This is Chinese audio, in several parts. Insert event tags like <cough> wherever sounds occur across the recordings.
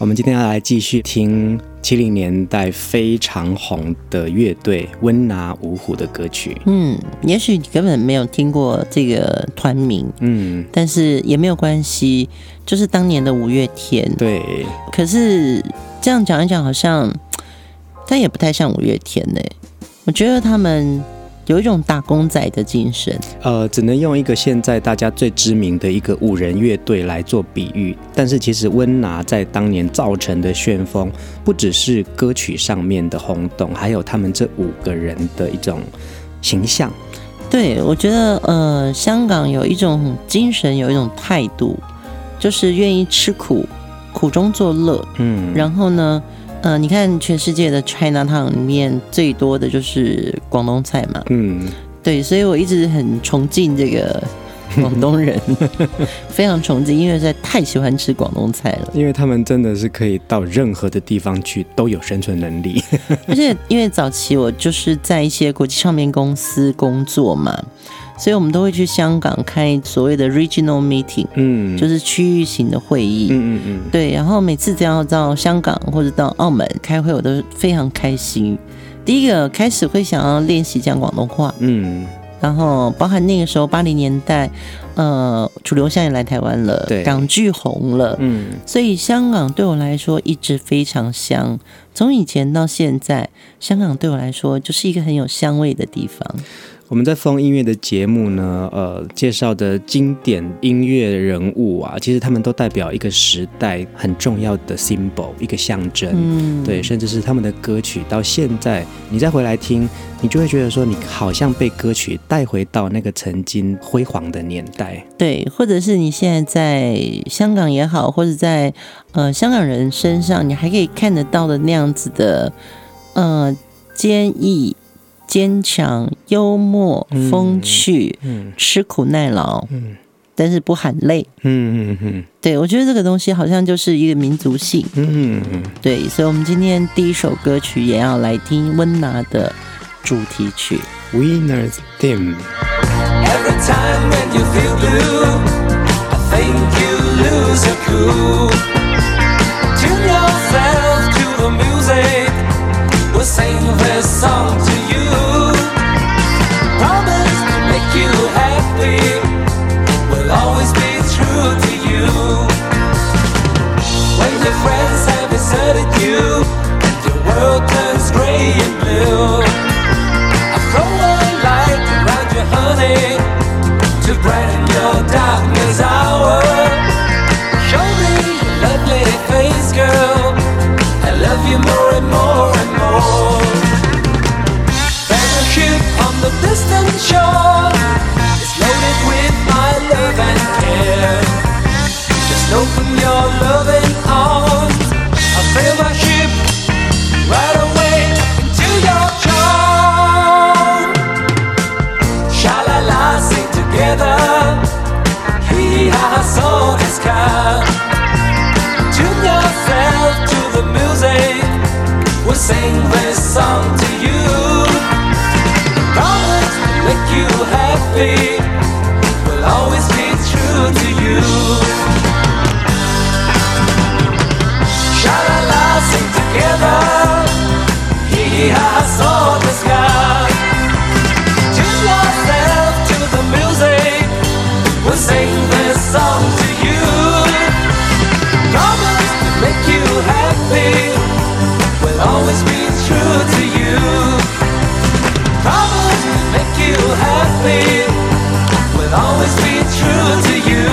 我们今天要来继续听七零年代非常红的乐队温拿五虎的歌曲。嗯，也许你根本没有听过这个团名，嗯，但是也没有关系，就是当年的五月天。对，可是这样讲一讲，好像但也不太像五月天呢。我觉得他们。有一种打工仔的精神，呃，只能用一个现在大家最知名的一个五人乐队来做比喻。但是其实温拿在当年造成的旋风，不只是歌曲上面的轰动，还有他们这五个人的一种形象。对，我觉得，呃，香港有一种精神，有一种态度，就是愿意吃苦，苦中作乐。嗯，然后呢？呃，你看全世界的 China Town 里面最多的就是广东菜嘛，嗯，对，所以我一直很崇敬这个广东人，<laughs> 非常崇敬，因为实在太喜欢吃广东菜了。因为他们真的是可以到任何的地方去都有生存能力，<laughs> 而且因为早期我就是在一些国际唱片公司工作嘛。所以我们都会去香港开所谓的 regional meeting，嗯，就是区域型的会议，嗯嗯嗯，对。然后每次只要到香港或者到澳门开会，我都非常开心。第一个开始会想要练习讲广东话，嗯，然后包含那个时候八零年代，呃，楚留香也来台湾了，对，港剧红了，嗯，所以香港对我来说一直非常香。从以前到现在，香港对我来说就是一个很有香味的地方。我们在风音乐的节目呢，呃，介绍的经典音乐人物啊，其实他们都代表一个时代很重要的 symbol，一个象征，嗯，对，甚至是他们的歌曲到现在，你再回来听，你就会觉得说，你好像被歌曲带回到那个曾经辉煌的年代，对，或者是你现在在香港也好，或者在呃香港人身上，你还可以看得到的那样子的，呃，坚毅。坚强、幽默、风趣、吃苦耐劳，但是不喊累。嗯嗯嗯，嗯对我觉得这个东西好像就是一个民族性。嗯嗯，嗯。对，所以我们今天第一首歌曲也要来听温拿的主题曲《Winner's Theme》。Sing this song true to you. True to you.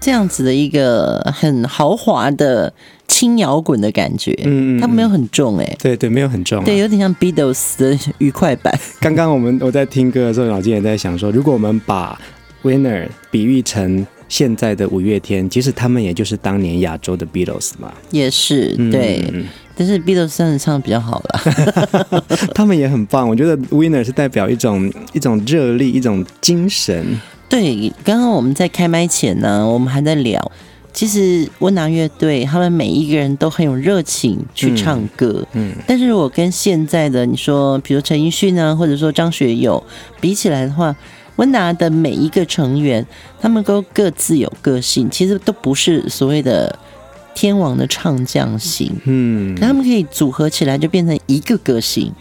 这样子的一个很豪华的轻摇滚的感觉嗯它没有很重哎对对没有很重对有点像 beatles 的愉快版。刚刚我们我在听歌的时候脑筋也在想说如果我们把 winner 比喻成现在的五月天，其实他们也就是当年亚洲的 Beatles 嘛，也是对。嗯、但是 Beatles 真的唱的比较好了，<laughs> 他们也很棒。我觉得 Winner 是代表一种一种热力，一种精神。对，刚刚我们在开麦前呢，我们还在聊，其实温拿乐队他们每一个人都很有热情去唱歌，嗯，嗯，但是我跟现在的你说，比如陈奕迅呢，或者说张学友比起来的话。温拿的每一个成员，他们都各自有个性，其实都不是所谓的天王的唱将型，嗯，他们可以组合起来就变成一个个性。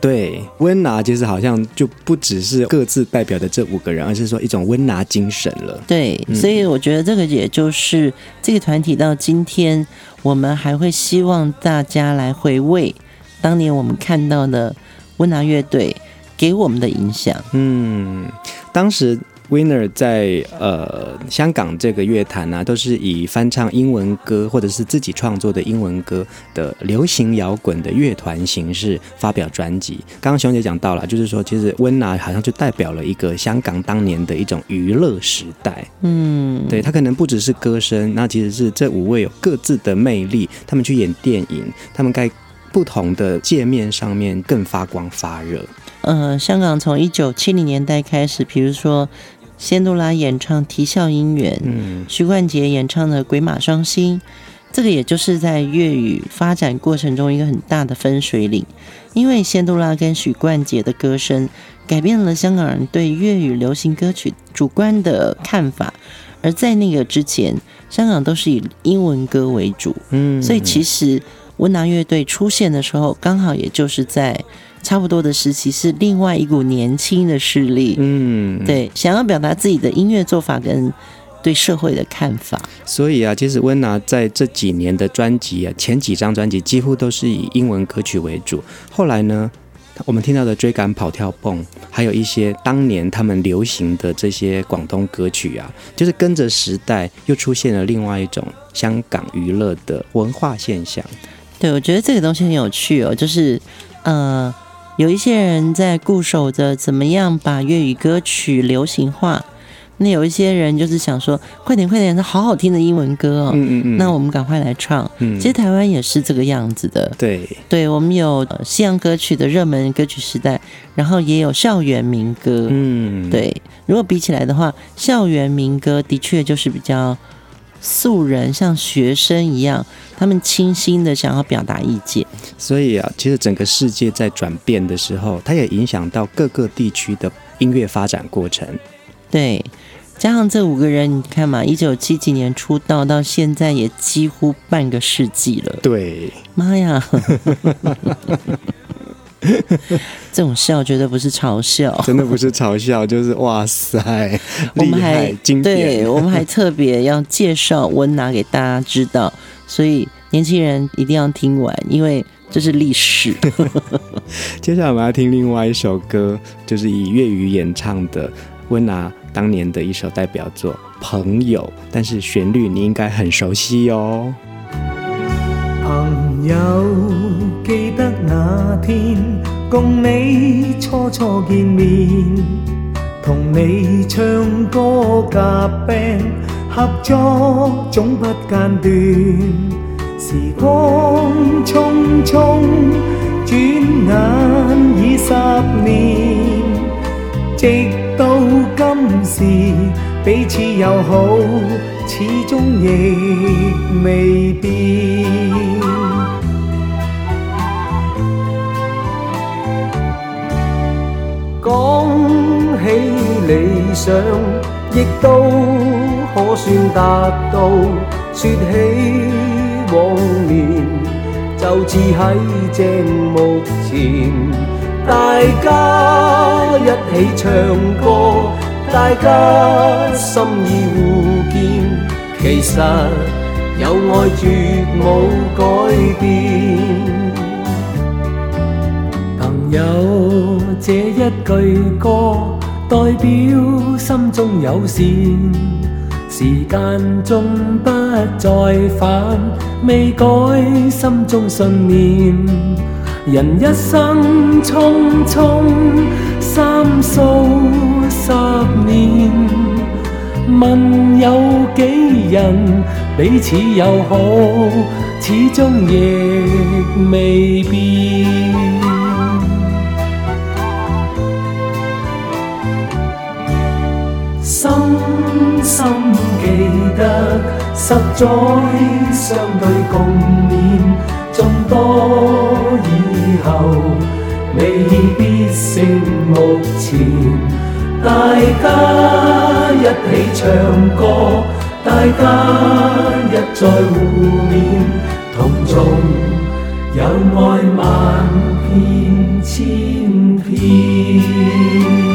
对，温拿其实好像就不只是各自代表的这五个人，而是说一种温拿精神了。对，所以我觉得这个也就是这个团体到今天，我们还会希望大家来回味当年我们看到的温拿乐队给我们的影响。嗯。当时 Winner 在呃香港这个乐坛呢、啊，都是以翻唱英文歌或者是自己创作的英文歌的流行摇滚的乐团形式发表专辑。刚刚熊姐讲到了，就是说其实 Winner 好像就代表了一个香港当年的一种娱乐时代。嗯，对，他可能不只是歌声，那其实是这五位有各自的魅力，他们去演电影，他们在不同的界面上面更发光发热。呃，香港从一九七零年代开始，比如说仙杜拉演唱《啼笑姻缘》，嗯，许冠杰演唱的《鬼马双星》，这个也就是在粤语发展过程中一个很大的分水岭。因为仙杜拉跟许冠杰的歌声改变了香港人对粤语流行歌曲主观的看法，而在那个之前，香港都是以英文歌为主，嗯，所以其实温拿乐队出现的时候，刚好也就是在。差不多的时期是另外一股年轻的势力，嗯，对，想要表达自己的音乐做法跟对社会的看法。所以啊，其实温拿在这几年的专辑啊，前几张专辑几乎都是以英文歌曲为主。后来呢，我们听到的追赶、跑跳蹦，还有一些当年他们流行的这些广东歌曲啊，就是跟着时代又出现了另外一种香港娱乐的文化现象。对，我觉得这个东西很有趣哦，就是呃。有一些人在固守着怎么样把粤语歌曲流行化，那有一些人就是想说，快点快点，这好好听的英文歌哦，嗯嗯嗯，那我们赶快来唱。嗯，其实台湾也是这个样子的。对，对，我们有西洋歌曲的热门歌曲时代，然后也有校园民歌。嗯，对，如果比起来的话，校园民歌的确就是比较。素人像学生一样，他们清新的想要表达意见。所以啊，其实整个世界在转变的时候，它也影响到各个地区的音乐发展过程。对，加上这五个人，你看嘛，一九七几年出道到现在，也几乎半个世纪了。对，妈呀！<laughs> 这种笑绝对不是嘲笑，真的不是嘲笑，就是哇塞，我们还对，我们还特别要介绍温拿给大家知道，所以年轻人一定要听完，因为这是历史。<laughs> 接下来我们要听另外一首歌，就是以粤语演唱的温拿当年的一首代表作《朋友》，但是旋律你应该很熟悉哦。朋友。记得那天共你初初见面，同你唱歌夹 band，合作总不间断。时光匆匆，转眼已十年，直到今时，彼此友好，始终亦未变。讲起理想，亦都可算达到。说起往年，就似喺正目前。大家一起唱歌，大家心意互见，其实有爱绝冇改变。有这一句歌，代表心中有善，时间终不再返，未改心中信念。人一生匆匆，三数十年，问有几人彼此友好，始终亦未变。得，十载相对共勉，众多以后未必胜目前。大家一起唱歌，大家一再互勉，同众友爱万遍千遍。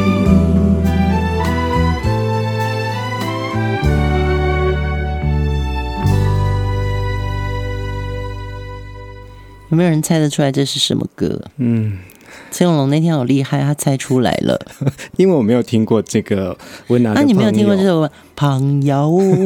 没有人猜得出来这是什么歌？嗯，崔永龙那天好厉害，他猜出来了。<laughs> 因为我没有听过这个。那、啊、你没有听过这首《朋友》？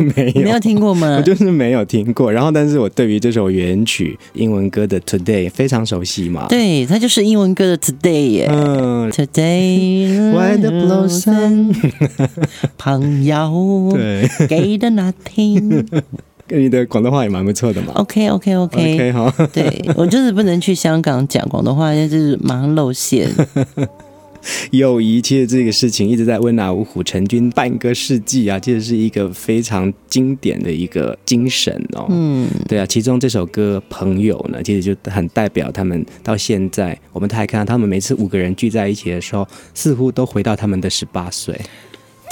<laughs> 没有，没有听过吗？<laughs> 我就是没有听过。然后，但是我对于这首原曲英文歌的《Today》非常熟悉嘛。对，它就是英文歌的《Today》耶。嗯，Today，Why the blossom？朋友，对，给的那天。你的广东话也蛮不错的嘛。OK OK OK OK 好。对，我就是不能去香港讲广东话，就是马上露馅。<laughs> 友谊其实这个事情一直在温拿五虎成军半个世纪啊，其实是一个非常经典的一个精神哦。嗯，对啊，其中这首歌《朋友》呢，其实就很代表他们到现在，我们还看到他们每次五个人聚在一起的时候，似乎都回到他们的十八岁。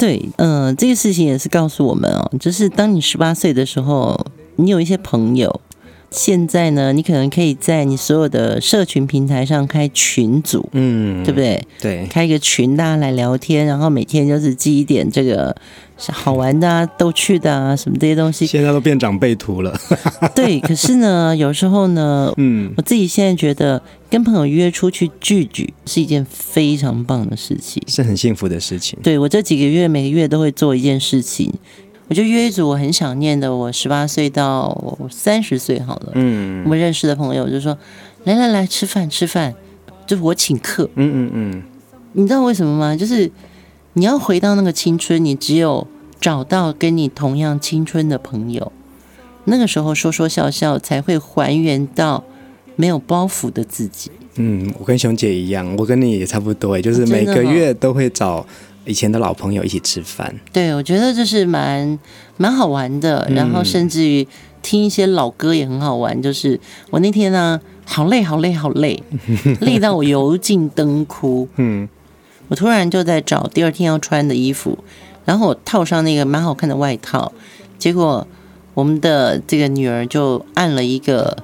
对，嗯、这个事情也是告诉我们哦，就是当你十八岁的时候，你有一些朋友，现在呢，你可能可以在你所有的社群平台上开群组，嗯，对不对？对，开一个群，大家来聊天，然后每天就是记一点这个。好玩的啊，逗趣的啊，什么这些东西，现在都变长辈图了。<laughs> 对，可是呢，有时候呢，嗯，我自己现在觉得跟朋友约出去聚聚是一件非常棒的事情，是很幸福的事情。对，我这几个月每个月都会做一件事情，我就约一组我很想念的，我十八岁到三十岁好了，嗯，我们认识的朋友就说来来来吃饭吃饭，就是我请客，嗯嗯嗯，你知道为什么吗？就是。你要回到那个青春，你只有找到跟你同样青春的朋友，那个时候说说笑笑才会还原到没有包袱的自己。嗯，我跟熊姐一样，我跟你也差不多，就是每个月都会找以前的老朋友一起吃饭。对，我觉得就是蛮蛮好玩的，然后甚至于听一些老歌也很好玩。就是我那天呢，好累，好累，好累，<laughs> 累到我油尽灯枯。嗯。我突然就在找第二天要穿的衣服，然后我套上那个蛮好看的外套，结果我们的这个女儿就按了一个。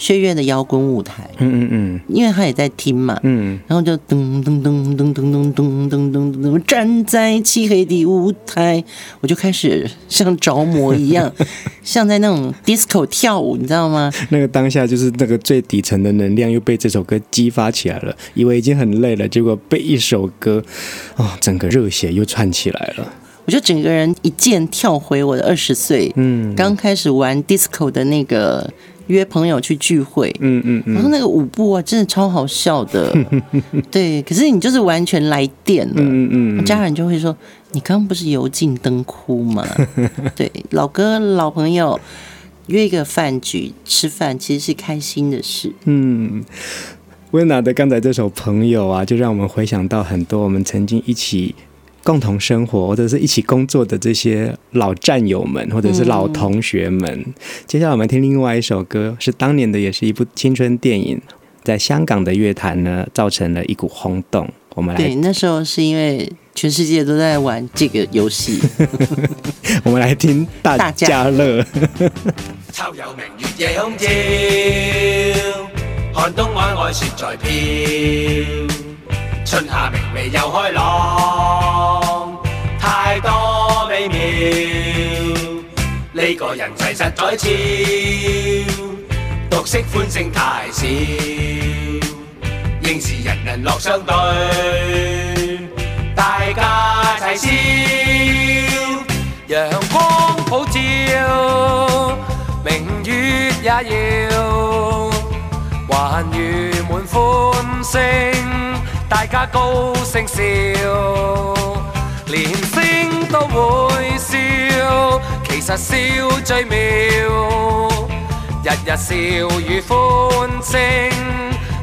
薛岳的摇滚舞台，嗯嗯嗯，因为他也在听嘛，嗯，然后就噔噔噔噔噔噔噔噔噔噔，站在漆黑的舞台，我就开始像着魔一样，像在那种 disco 跳舞，你知道吗？那个当下就是那个最底层的能量又被这首歌激发起来了，以为已经很累了，结果被一首歌，哦，整个热血又串起来了。我就整个人一键跳回我的二十岁，嗯，刚开始玩 disco 的那个。约朋友去聚会，嗯嗯嗯，然后那个舞步啊，真的超好笑的，<laughs> 对。可是你就是完全来电了，嗯嗯，家人就会说：“你刚刚不是油尽灯枯吗？” <laughs> 对，老哥老朋友约一个饭局吃饭，其实是开心的事。嗯，温拿的刚才这首《朋友》啊，就让我们回想到很多我们曾经一起。共同生活或者是一起工作的这些老战友们，或者是老同学们。嗯、接下来我们听另外一首歌，是当年的，也是一部青春电影，在香港的乐坛呢，造成了一股轰动。我们来，对，那时候是因为全世界都在玩这个游戏。<laughs> 我们来听大家乐。<laughs> 秋有明月夜空照，寒冬晚外雪在飘。春夏明媚又开朗，太多美妙。呢个人齐实在俏，独色欢声太少。应是人人乐相对，大家齐笑，阳光。普照，明月也要还如满欢声，大家高声笑，连声都会笑，其实笑最妙，日日笑与欢声，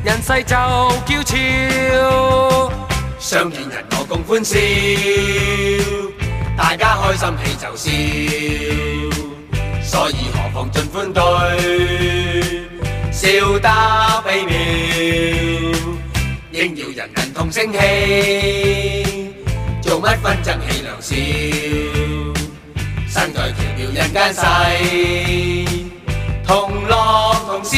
人世就娇俏，相见人我共欢笑，大家开心喜就笑，所以何妨尽欢对，笑得美妙，应要人人同声气，做乜纷争气量少，身在奇妙人间世，同乐同笑，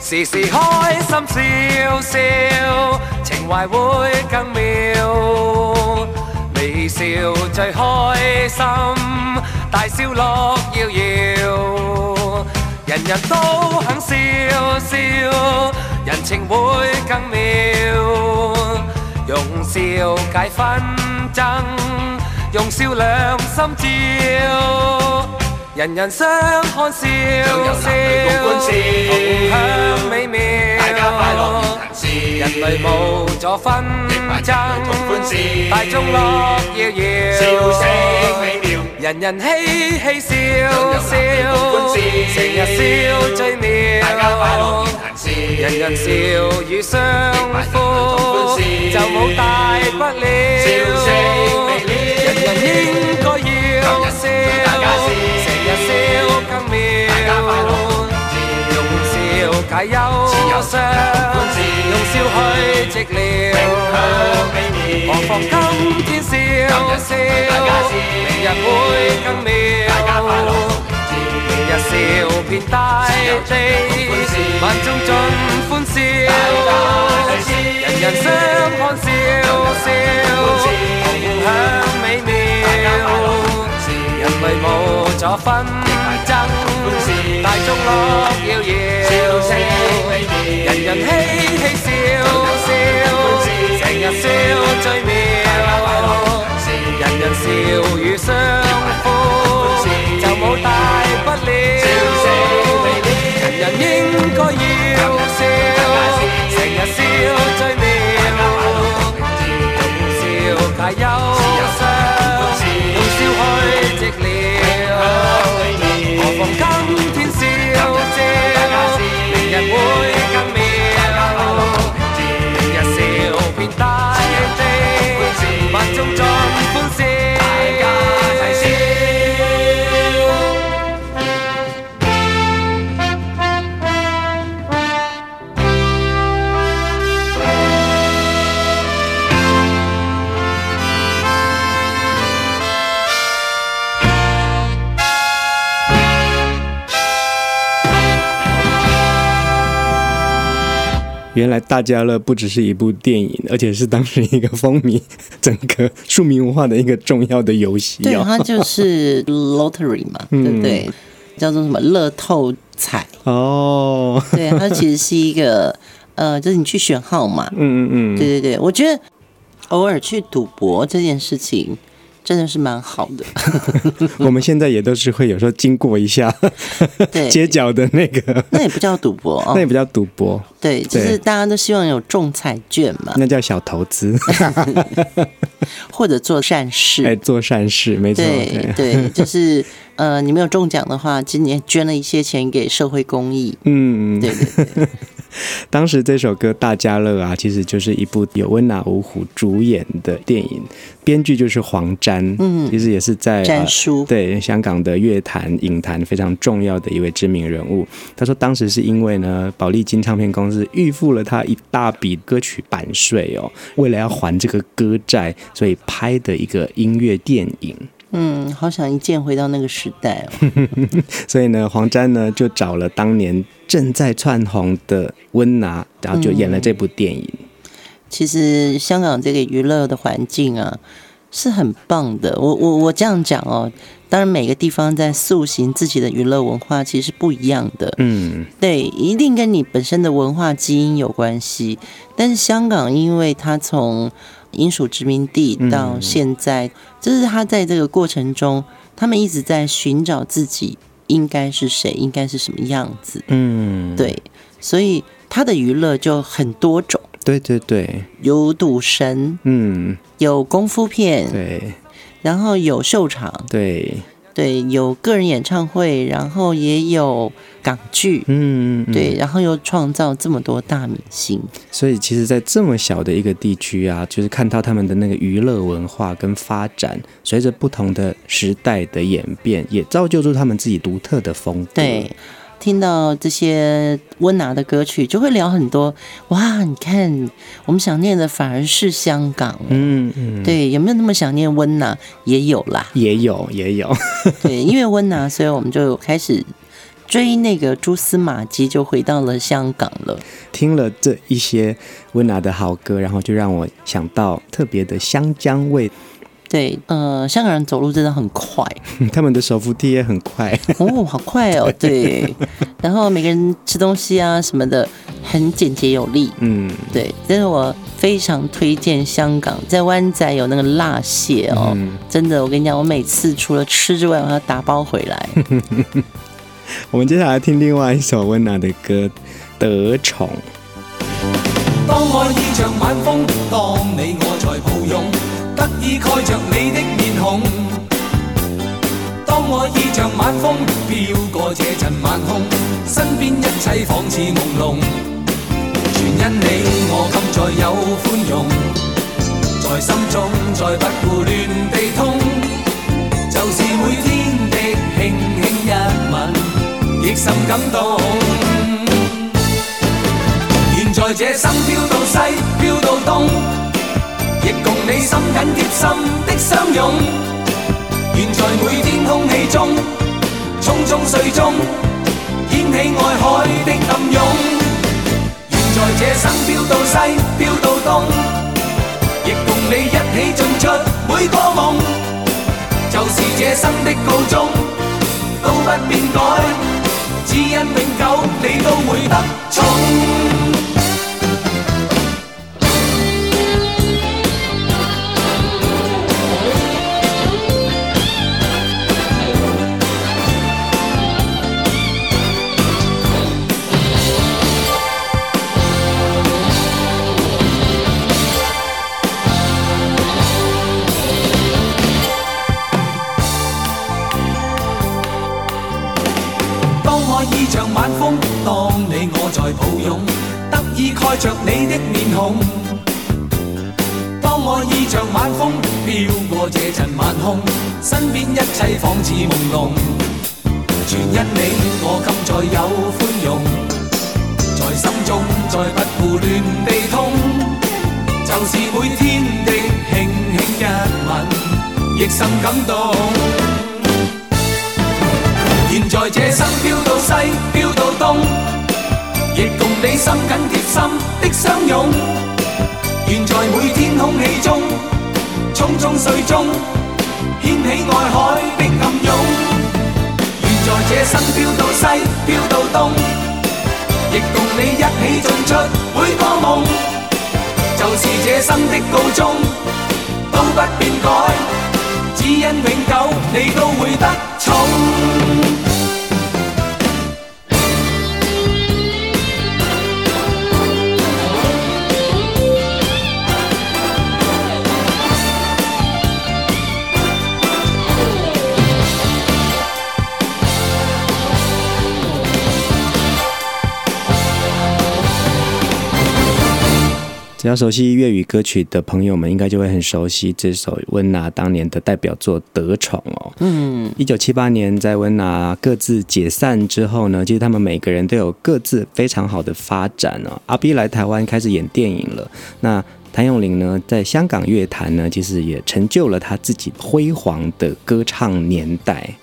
时时开心笑笑，情怀会更妙，微笑最开心，大笑乐摇摇，人人都肯笑笑，人情会更妙，用笑解纷争，用笑两心照。人人相看笑笑，同享美妙。大家快乐言谈笑，人类无阻纷争，大众乐摇摇，笑声美妙。人人嘻嘻笑笑，成日笑最妙。人人笑语相呼，就冇大不了。人人应该要。笑解忧伤，用笑去寂寥。何妨今天笑笑，明日会更妙。明日笑遍大地，万众尽欢笑。人人相看笑笑，共享美妙。人类无阻纷争，大众乐摇摇，人人嘻嘻笑笑，成日笑最妙，人人笑语相呼，就冇大不了，人人应该要笑，成日笑最妙，笑解忧伤。原来大家乐不只是一部电影，而且是当时一个风靡 <laughs> 整个庶民文化的一个重要的游戏。对，它就是 lottery 嘛，<laughs> 对不对？嗯、叫做什么乐透彩哦。对，它其实是一个呃，就是你去选号码。嗯嗯嗯。对对对，我觉得偶尔去赌博这件事情。真的是蛮好的。<laughs> 我们现在也都是会有时候经过一下 <laughs> 街角的那个，那也不叫赌博哦，<laughs> 那也不叫赌博。对，就是大家都希望有中彩券嘛，那叫小投资，或者做善事。哎，做善事，没错。对对，就是呃，你没有中奖的话，今年捐了一些钱给社会公益。嗯，对对对。<laughs> 当时这首歌《大家乐》啊，其实就是一部由温拿五虎主演的电影，编剧就是黄沾，嗯，其实也是在沾叔、呃、对香港的乐坛影坛非常重要的一位知名人物。他说，当时是因为呢，宝丽金唱片公司预付了他一大笔歌曲版税哦，为了要还这个歌债，所以拍的一个音乐电影。嗯，好想一键回到那个时代哦。<laughs> 所以呢，黄沾呢就找了当年正在窜红的温拿，然后就演了这部电影。嗯，其实香港这个娱乐的环境啊是很棒的。我我我这样讲哦，当然每个地方在塑形自己的娱乐文化其实是不一样的。嗯，对，一定跟你本身的文化基因有关系。但是香港，因为它从英属殖民地到现在，嗯、就是他在这个过程中，他们一直在寻找自己应该是谁，应该是什么样子。嗯，对，所以他的娱乐就很多种。对对对，有赌神，嗯，有功夫片，对，然后有秀场，对。对，有个人演唱会，然后也有港剧，嗯，嗯，对，然后又创造这么多大明星，所以其实，在这么小的一个地区啊，就是看到他们的那个娱乐文化跟发展，随着不同的时代的演变，也造就出他们自己独特的风格。对。听到这些温拿的歌曲，就会聊很多。哇，你看，我们想念的反而是香港。嗯嗯，对，有没有那么想念温拿？也有啦，也有，也有。对，因为温拿，所以我们就开始追那个蛛丝马迹，就回到了香港了。听了这一些温拿的好歌，然后就让我想到特别的香江味。对，呃，香港人走路真的很快，<laughs> 他们的手扶梯也很快哦，好快哦，<laughs> 对。然后每个人吃东西啊什么的很简洁有力，嗯，对。但是我非常推荐香港，在湾仔有那个辣蟹哦，嗯、真的，我跟你讲，我每次除了吃之外，我要打包回来。<laughs> 我们接下来听另外一首温娜的歌《得宠》。当爱意像晚风，当你我在抱拥。得意盖着你的面孔，当我意像晚风飘过这阵晚空，身边一切仿似朦胧，全因你我今再有宽容，在心中再不胡乱地痛，就是每天的轻轻一吻，亦甚感动。愿在这心飘到西，飘到东。你心紧贴心的相拥，愿在每天空气中，匆匆睡中，掀起爱海的暗涌。愿在这生飘到西，飘到东，亦共你一起进出每个梦。就是这生的告终，都不变改，只因永久你都会得宠。盖着你的面孔，当我意像晚风飘过这阵晚空，身边一切仿似朦胧，全因你我今再有宽容，在心中再不胡乱地痛，就是每天的轻轻一吻，亦甚感动。现在这生飘到西，飘到东。亦共你心紧贴心的相拥，愿在每天空气中，匆匆睡中，掀起爱海的暗涌。愿在这生飘到西，飘到东，亦共你一起进出每个梦。就是这生的告终，都不变改，只因永久你都会得宠。只要熟悉粤语歌曲的朋友们，应该就会很熟悉这首温拿当年的代表作《得宠》哦。嗯，一九七八年在温拿各自解散之后呢，其实他们每个人都有各自非常好的发展哦。阿 B 来台湾开始演电影了，那谭咏麟呢，在香港乐坛呢，其实也成就了他自己辉煌的歌唱年代。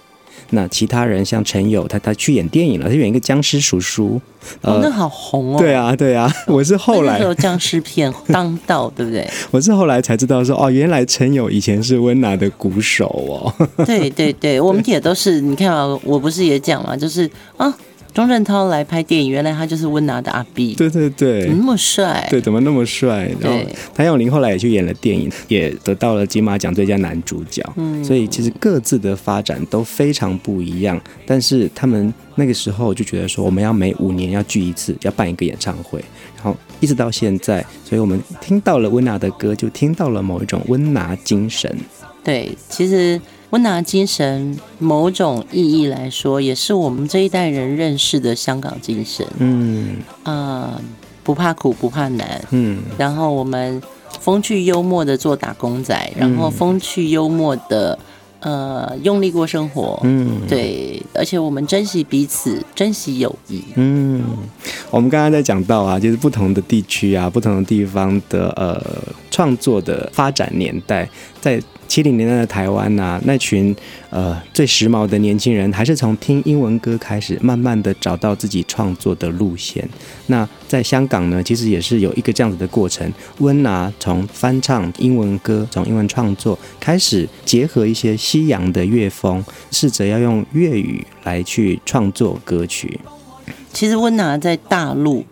那其他人像陈友，他他去演电影了，他演一个僵尸叔叔，哦，那好红哦。对啊，对啊，<laughs> 我是后来有僵尸片当道，对不对？<laughs> 我是后来才知道说，哦，原来陈友以前是温拿的鼓手哦。<laughs> 对对对，我们也都是，你看啊，我不是也讲嘛，就是啊。钟镇涛来拍电影，原来他就是温拿的阿 B。对对对，怎么那么帅。对，怎么那么帅？然后谭咏麟后来也去演了电影，也得到了金马奖最佳男主角。嗯，所以其实各自的发展都非常不一样。但是他们那个时候就觉得说，我们要每五年要聚一次，要办一个演唱会。然后一直到现在，所以我们听到了温拿的歌，就听到了某一种温拿精神。对，其实。温拿精神，某种意义来说，也是我们这一代人认识的香港精神。嗯，啊、呃，不怕苦，不怕难。嗯，然后我们风趣幽默的做打工仔，然后风趣幽默的。呃，用力过生活，嗯，对，而且我们珍惜彼此，珍惜友谊，嗯，我们刚刚在讲到啊，就是不同的地区啊，不同的地方的呃创作的发展年代，在。七零年代的台湾呐、那群呃最时髦的年轻人，还是从听英文歌开始，慢慢的找到自己创作的路线。那在香港呢，其实也是有一个这样子的过程。温拿从翻唱英文歌，从英文创作开始，结合一些西洋的乐风，试着要用粤语来去创作歌曲。其实温拿在大陆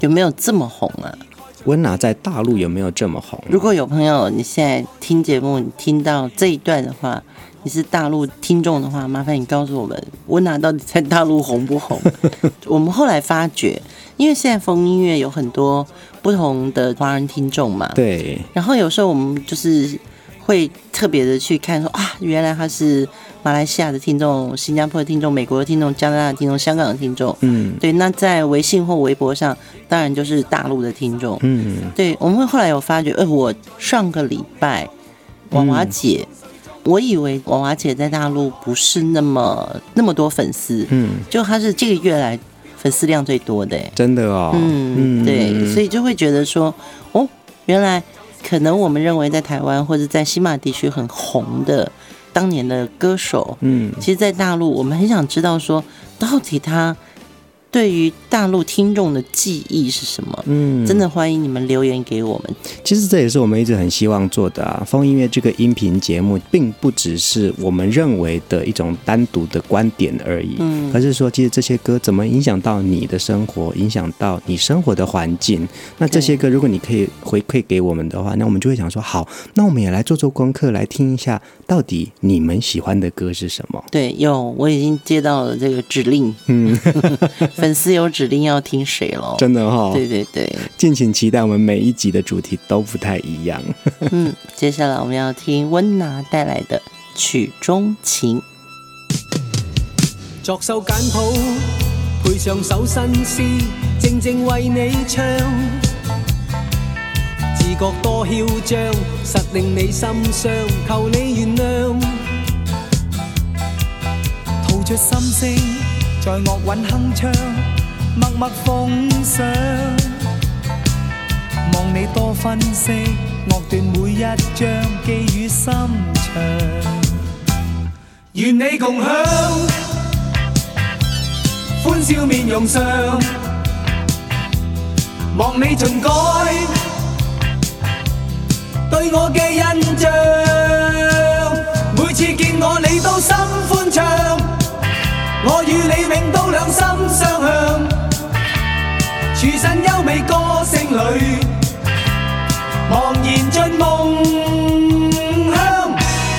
有没有这么红啊？温拿在大陆有没有这么红？如果有朋友你现在听节目，你听到这一段的话，你是大陆听众的话，麻烦你告诉我们，温拿到底在大陆红不红？<laughs> 我们后来发觉，因为现在风音乐有很多不同的华人听众嘛，对。然后有时候我们就是会特别的去看说，说啊，原来他是。马来西亚的听众、新加坡的听众、美国的听众、加拿大的听众、香港的听众，嗯，对。那在微信或微博上，当然就是大陆的听众，嗯，对。我们会后来有发觉，呃，我上个礼拜娃娃姐，嗯，我以为娃娃姐在大陆不是那么那么多粉丝，嗯，就她是这个月来粉丝量最多的，真的哦，嗯，对，所以就会觉得说，哦，原来可能我们认为在台湾或者在西马地区很红的。当年的歌手，嗯，其实，在大陆，我们很想知道说，到底他。对于大陆听众的记忆是什么？嗯，真的欢迎你们留言给我们。其实这也是我们一直很希望做的啊。风音乐这个音频节目，并不只是我们认为的一种单独的观点而已，嗯，而是说，其实这些歌怎么影响到你的生活，影响到你生活的环境。那这些歌，如果你可以回馈给我们的话，那我们就会想说，好，那我们也来做做功课，来听一下，到底你们喜欢的歌是什么？对，有，我已经接到了这个指令，嗯。<laughs> 粉丝有指定要听谁喽？真的哈、哦，对对对，敬请期待，我们每一集的主题都不太一样。<laughs> <laughs> 嗯，接下来我们要听温拿带来的曲中情。作首简谱，配上首新诗，静静为你唱。自觉多嚣张，实令你心伤，求你原谅。吐出心声。在乐韵铿锵，默默奉上。望你多分析乐段每一章，记于心肠。愿你共享，欢笑面容上。望你尽改对我嘅印象，每次见我你都心。我与你永都两心相向，处身优美歌声里，茫然进梦乡，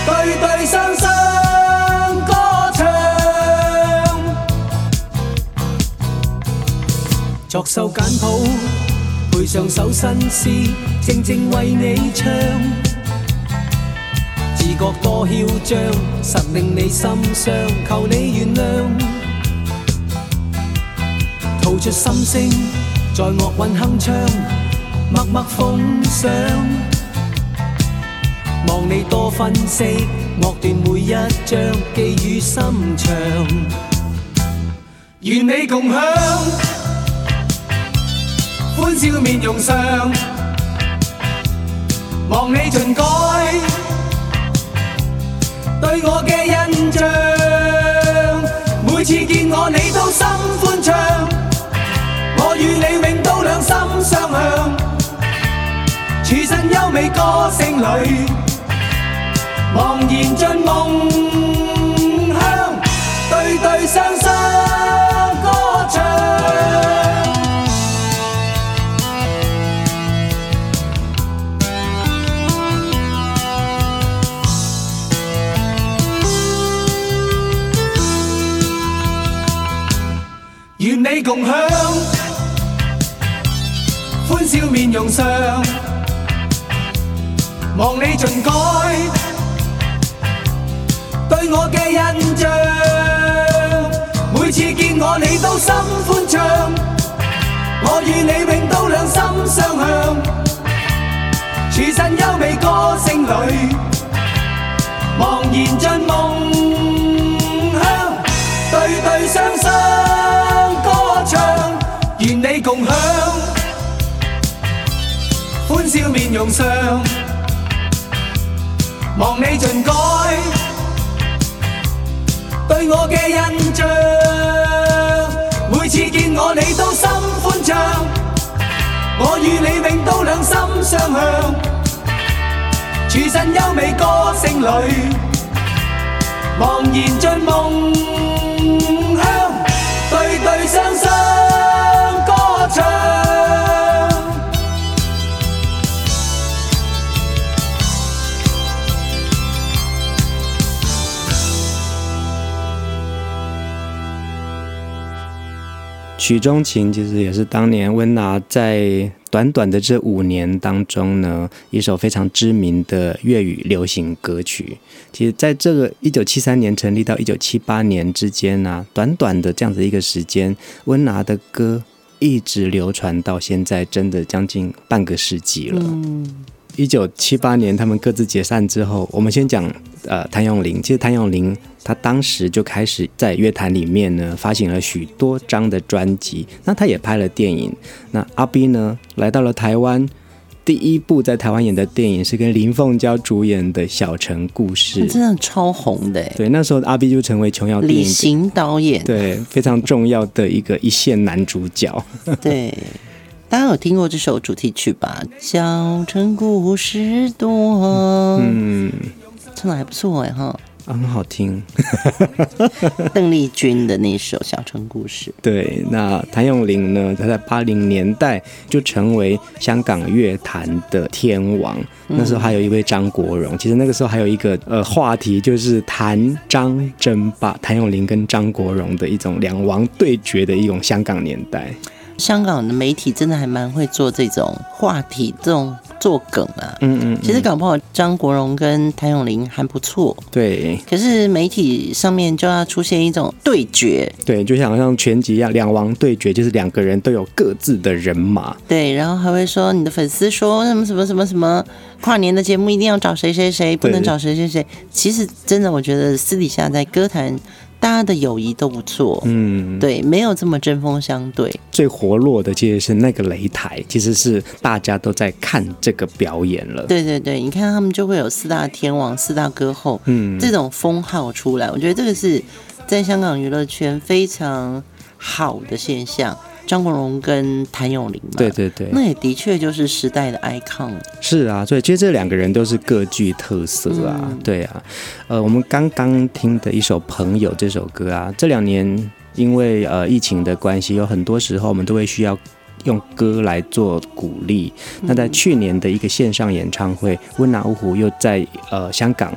对对双双歌唱。作首简谱，配上首新诗，静静为你唱。觉多嚣张，实令你心伤，求你原谅。吐出心声，在乐韵哼唱，默默奉上。望你多分析乐段每一章，记于心肠。愿你共享，欢笑面容上，望你尽改。对我嘅印象，每次见我你都心欢畅，我与你永都两心相向，处身优美歌声里，茫然进梦。都心欢畅，我与你永都两心相向，处身优美歌声里，茫然进梦乡，对对双双歌唱，愿你共享，欢笑面容上，望你尽改。对我嘅印象，见我你都心欢畅，我与你永都两心相向，处身优美歌声里，茫然进梦乡，曲中情其实也是当年温拿在短短的这五年当中呢，一首非常知名的粤语流行歌曲。其实，在这个一九七三年成立到一九七八年之间呢、短短的这样子一个时间，温拿的歌一直流传到现在，真的将近半个世纪了。一九七八年他们各自解散之后，我们先讲呃谭咏麟。其实谭咏麟他当时就开始在乐坛里面呢发行了许多张的专辑，那他也拍了电影。那阿 B 呢来到了台湾，第一部在台湾演的电影是跟林凤娇主演的《小城故事》，真的超红的。对，那时候阿 B 就成为琼瑶电影李行导演，对，非常重要的一个一线男主角。对。<laughs> 大家有听过这首主题曲吧？小城故事多，嗯，唱的还不错哎哈，很好听。邓丽君的那首《小城故事》。<laughs> 对，那谭咏麟呢？他在八零年代就成为香港乐坛的天王。那时候还有一位张国荣。其实那个时候还有一个呃话题，就是谭张争霸，谭咏麟跟张国荣的一种两王对决的一种香港年代。香港的媒体真的还蛮会做这种话题，这种做梗啊。嗯嗯，嗯。其实搞不好张国荣跟谭咏麟还不错。对。可是媒体上面就要出现一种对决。对，就像像拳击一样，两王对决，就是两个人都有各自的人马。对，然后还会说你的粉丝说什么什么什么什么，跨年的节目一定要找谁谁谁，不能找谁谁谁。其实真的，我觉得私底下在歌坛。大家的友谊都不错，嗯，对，没有这么针锋相对。最活络的其实是那个擂台，其实是大家都在看这个表演了。对对对，你看他们就会有四大天王、四大歌后，嗯，这种封号出来，我觉得这个是在香港娱乐圈非常好的现象。张国荣跟谭咏麟嘛，对对对，那也的确就是时代的 icon。是啊，所以其实这两个人都是各具特色啊，嗯、对啊。呃，我们刚刚听的一首《朋友》这首歌啊，这两年因为呃疫情的关系，有很多时候我们都会需要用歌来做鼓励。那在去年的一个线上演唱会，温拿五虎又在呃香港。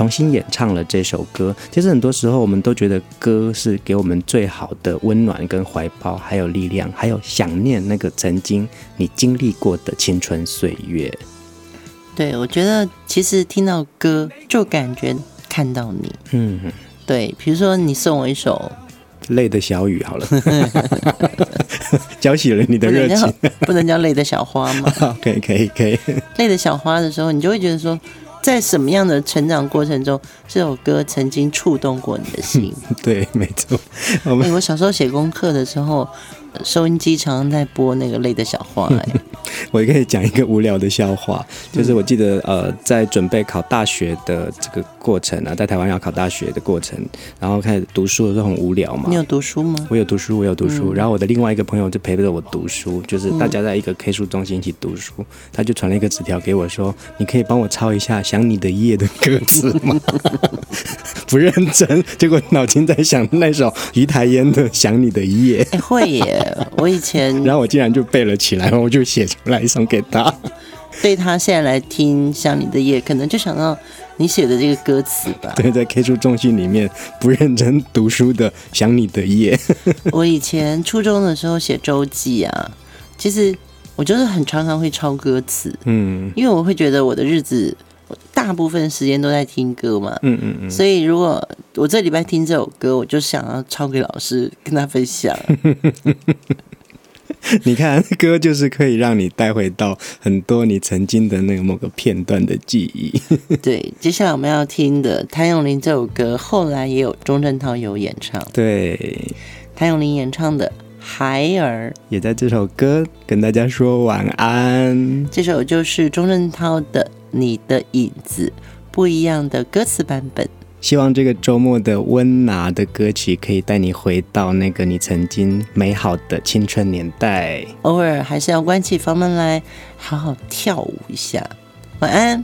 重新演唱了这首歌。其实很多时候，我们都觉得歌是给我们最好的温暖跟怀抱，还有力量，还有想念那个曾经你经历过的青春岁月。对，我觉得其实听到歌就感觉看到你。嗯，对，比如说你送我一首《累的小雨》好了，浇熄了你的热情，不能叫累的小花吗？<laughs> 可以，可以，可以。累的小花的时候，你就会觉得说。在什么样的成长过程中，这首歌曾经触动过你的心？<laughs> 对，没错。我们、欸、我小时候写功课的时候。收音机常常在播那个累的小花，欸，<laughs> 我也可以讲一个无聊的笑话，就是我记得呃，在准备考大学的这个过程啊，在台湾要考大学的过程，然后开始读书的时候很无聊嘛。你有读书吗？我有读书，我有读书。嗯、然后我的另外一个朋友就陪着我读书，就是大家在一个 K 书中心一起读书，他就传了一个纸条给我说：“你可以帮我抄一下《想你的夜》的歌词吗？” <laughs> 不认真，结果脑筋在想那首于台烟的《想你的夜》。欸，会耶。我以前，<laughs> 然后我竟然就背了起来，我就写出来送给他。<laughs> 对他现在来听《想你的夜》，可能就想到你写的这个歌词吧？<laughs> 对，在 K 书中心里面不认真读书的想你的夜。我以前初中的时候写周记啊，其实我就是很常常会抄歌词，嗯，因为我会觉得我的日子大部分时间都在听歌嘛，嗯嗯嗯，所以如果我这礼拜听这首歌，我就想要抄给老师跟他分享。<laughs> 你看，歌就是可以让你带回到很多你曾经的那个某个片段的记忆。<laughs> 对，接下来我们要听的谭咏麟这首歌，后来也有钟镇涛有演唱。对，谭咏麟演唱的《孩儿》也在这首歌跟大家说晚安。这首就是钟镇涛的《你的影子》，不一样的歌词版本。希望这个周末的温拿的歌曲可以带你回到那个你曾经美好的青春年代。偶尔还是要关起房门来，好好跳舞一下。晚安。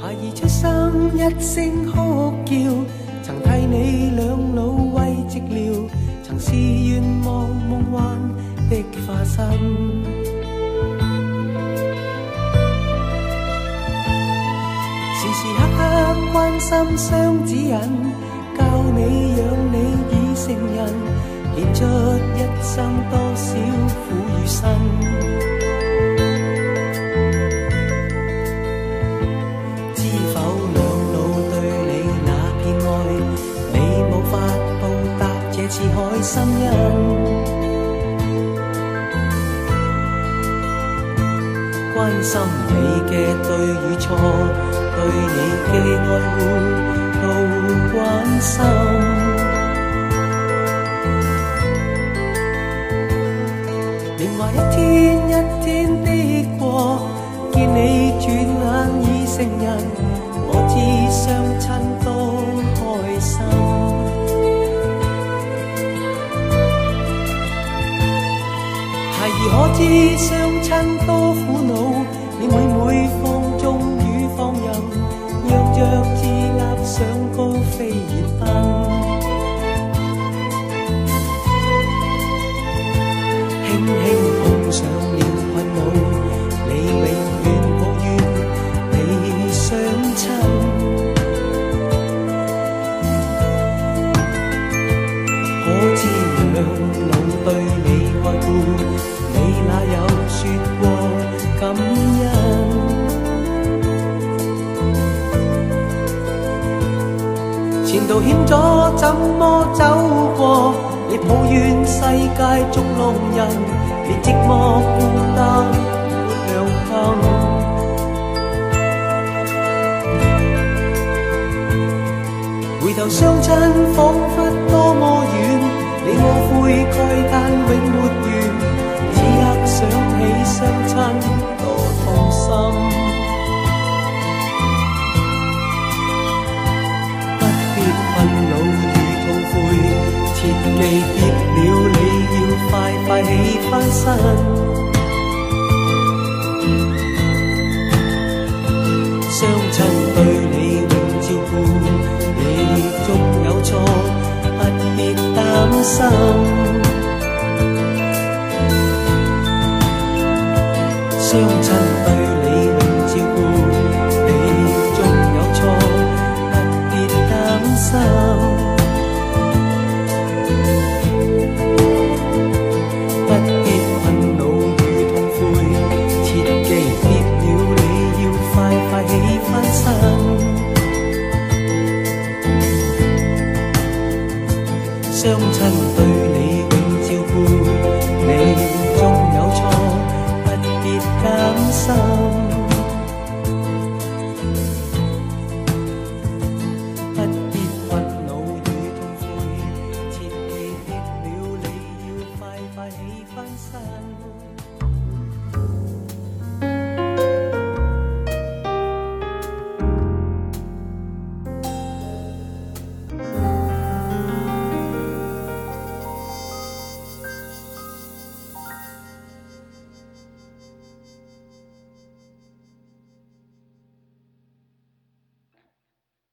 孩儿出生一声哭叫，曾替你两老慰寂寥，曾是愿望梦幻的化身。关心双指引，教你养你已成人，献出一生多少苦与辛。知否两老对你那片爱，你无法报答这次海深恩。关心你嘅对与错。对你嘅爱护都关心，年华一天一天的过，见你转眼已成人，我知相亲多开心。孩儿可知相亲多苦恼，飞燕，